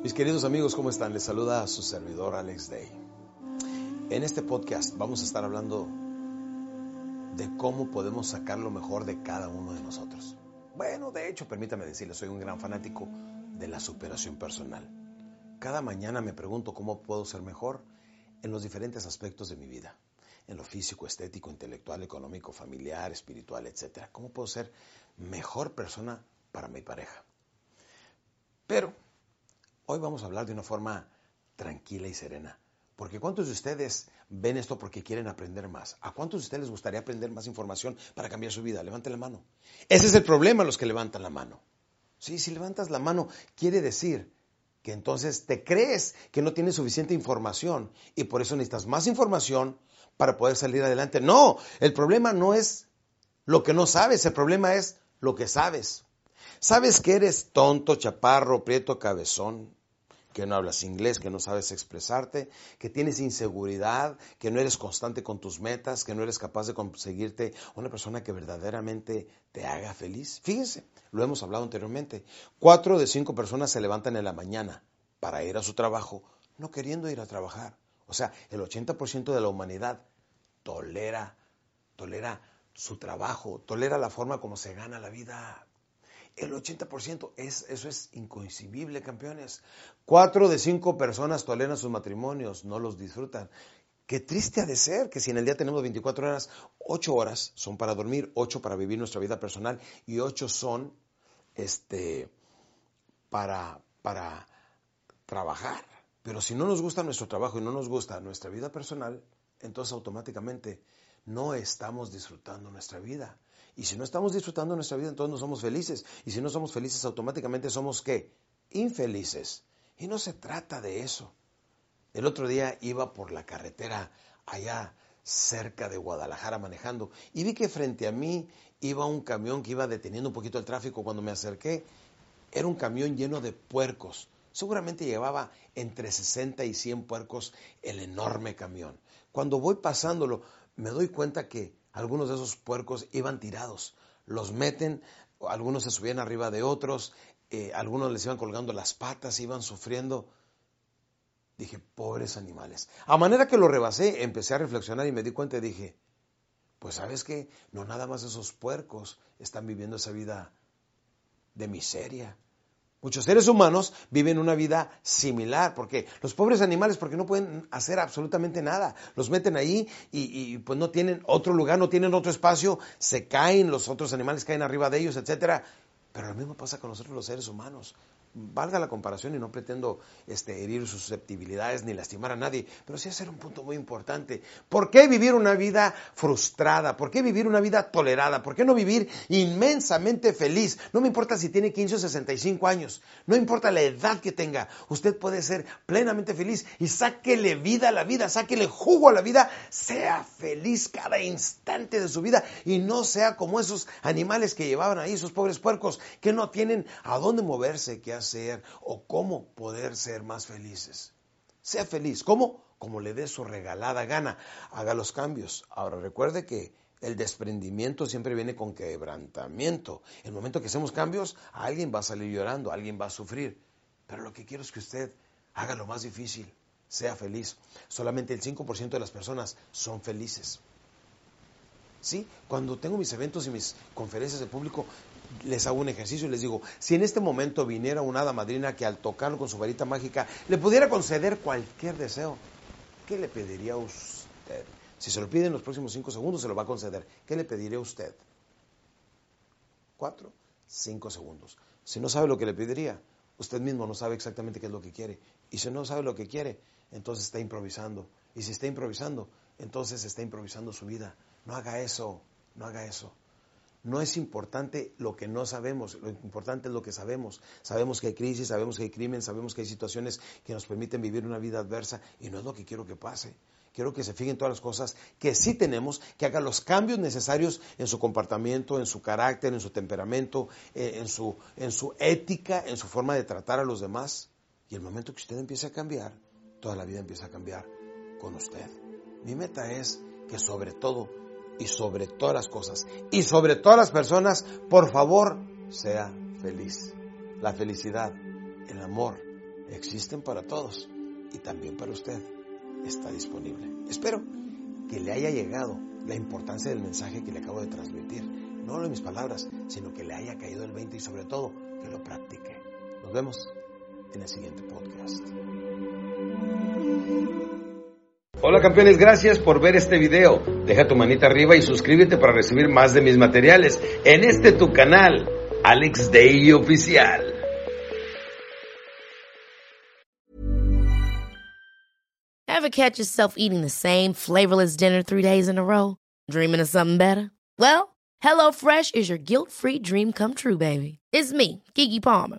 Mis queridos amigos, ¿cómo están? Les saluda a su servidor Alex Day. En este podcast vamos a estar hablando de cómo podemos sacar lo mejor de cada uno de nosotros. Bueno, de hecho, permítame decirles, soy un gran fanático de la superación personal. Cada mañana me pregunto cómo puedo ser mejor en los diferentes aspectos de mi vida, en lo físico, estético, intelectual, económico, familiar, espiritual, etc. ¿Cómo puedo ser mejor persona para mi pareja? Pero hoy vamos a hablar de una forma tranquila y serena. Porque ¿cuántos de ustedes ven esto porque quieren aprender más? ¿A cuántos de ustedes les gustaría aprender más información para cambiar su vida? Levanten la mano. Ese es el problema, los que levantan la mano. Sí, si levantas la mano, quiere decir que entonces te crees que no tienes suficiente información y por eso necesitas más información para poder salir adelante. No, el problema no es lo que no sabes, el problema es lo que sabes. Sabes que eres tonto, chaparro, prieto, cabezón, que no hablas inglés, que no sabes expresarte, que tienes inseguridad, que no eres constante con tus metas, que no eres capaz de conseguirte una persona que verdaderamente te haga feliz. Fíjense, lo hemos hablado anteriormente. Cuatro de cinco personas se levantan en la mañana para ir a su trabajo, no queriendo ir a trabajar. O sea, el 80% de la humanidad tolera, tolera su trabajo, tolera la forma como se gana la vida. El 80%, es, eso es inconcebible, campeones. Cuatro de cinco personas toleran sus matrimonios, no los disfrutan. Qué triste ha de ser que si en el día tenemos 24 horas, 8 horas son para dormir, 8 para vivir nuestra vida personal y 8 son este, para, para trabajar. Pero si no nos gusta nuestro trabajo y no nos gusta nuestra vida personal, entonces automáticamente no estamos disfrutando nuestra vida. Y si no estamos disfrutando nuestra vida, entonces no somos felices. Y si no somos felices, automáticamente somos qué? Infelices. Y no se trata de eso. El otro día iba por la carretera allá cerca de Guadalajara manejando y vi que frente a mí iba un camión que iba deteniendo un poquito el tráfico. Cuando me acerqué, era un camión lleno de puercos. Seguramente llevaba entre 60 y 100 puercos el enorme camión. Cuando voy pasándolo, me doy cuenta que algunos de esos puercos iban tirados. Los meten, algunos se subían arriba de otros, eh, algunos les iban colgando las patas, iban sufriendo. Dije, pobres animales. A manera que lo rebasé, empecé a reflexionar y me di cuenta y dije, pues sabes qué, no nada más esos puercos están viviendo esa vida de miseria. Muchos seres humanos viven una vida similar, porque los pobres animales, porque no pueden hacer absolutamente nada, los meten ahí y, y, pues no tienen otro lugar, no tienen otro espacio, se caen, los otros animales caen arriba de ellos, etcétera. Pero lo mismo pasa con nosotros los seres humanos. Valga la comparación y no pretendo este, herir sus susceptibilidades ni lastimar a nadie, pero sí hacer un punto muy importante. ¿Por qué vivir una vida frustrada? ¿Por qué vivir una vida tolerada? ¿Por qué no vivir inmensamente feliz? No me importa si tiene 15 o 65 años, no importa la edad que tenga, usted puede ser plenamente feliz y sáquele vida a la vida, sáquele jugo a la vida, sea feliz cada instante de su vida y no sea como esos animales que llevaban ahí, esos pobres puercos que no tienen a dónde moverse, que hacer o cómo poder ser más felices. Sea feliz. ¿Cómo? Como le dé su regalada gana. Haga los cambios. Ahora recuerde que el desprendimiento siempre viene con quebrantamiento. El momento que hacemos cambios, alguien va a salir llorando, alguien va a sufrir. Pero lo que quiero es que usted haga lo más difícil, sea feliz. Solamente el 5% de las personas son felices. ¿Sí? Cuando tengo mis eventos y mis conferencias de público, les hago un ejercicio y les digo, si en este momento viniera una hada madrina que al tocarlo con su varita mágica le pudiera conceder cualquier deseo, ¿qué le pediría a usted? Si se lo pide en los próximos cinco segundos, se lo va a conceder. ¿Qué le pediría a usted? Cuatro, cinco segundos. Si no sabe lo que le pediría, usted mismo no sabe exactamente qué es lo que quiere. Y si no sabe lo que quiere, entonces está improvisando. Y si está improvisando, entonces está improvisando su vida. No haga eso, no haga eso. No es importante lo que no sabemos, lo importante es lo que sabemos. Sabemos que hay crisis, sabemos que hay crimen, sabemos que hay situaciones que nos permiten vivir una vida adversa y no es lo que quiero que pase. Quiero que se fijen todas las cosas que sí tenemos, que haga los cambios necesarios en su comportamiento, en su carácter, en su temperamento, eh, en su, en su ética, en su forma de tratar a los demás. Y el momento que usted empiece a cambiar, toda la vida empieza a cambiar con usted. Mi meta es que sobre todo y sobre todas las cosas y sobre todas las personas, por favor, sea feliz. La felicidad, el amor, existen para todos y también para usted. Está disponible. Espero que le haya llegado la importancia del mensaje que le acabo de transmitir. No de mis palabras, sino que le haya caído el 20 y sobre todo que lo practique. Nos vemos en el siguiente podcast. Hola campeones, gracias por ver este video. Deja tu manita arriba y suscríbete para recibir más de mis materiales en este tu canal, Alex Day Oficial. Ever catch yourself eating the same flavorless dinner three days in a row? Dreaming of something better? Well, HelloFresh is your guilt-free dream come true, baby. It's me, Kiki Palmer.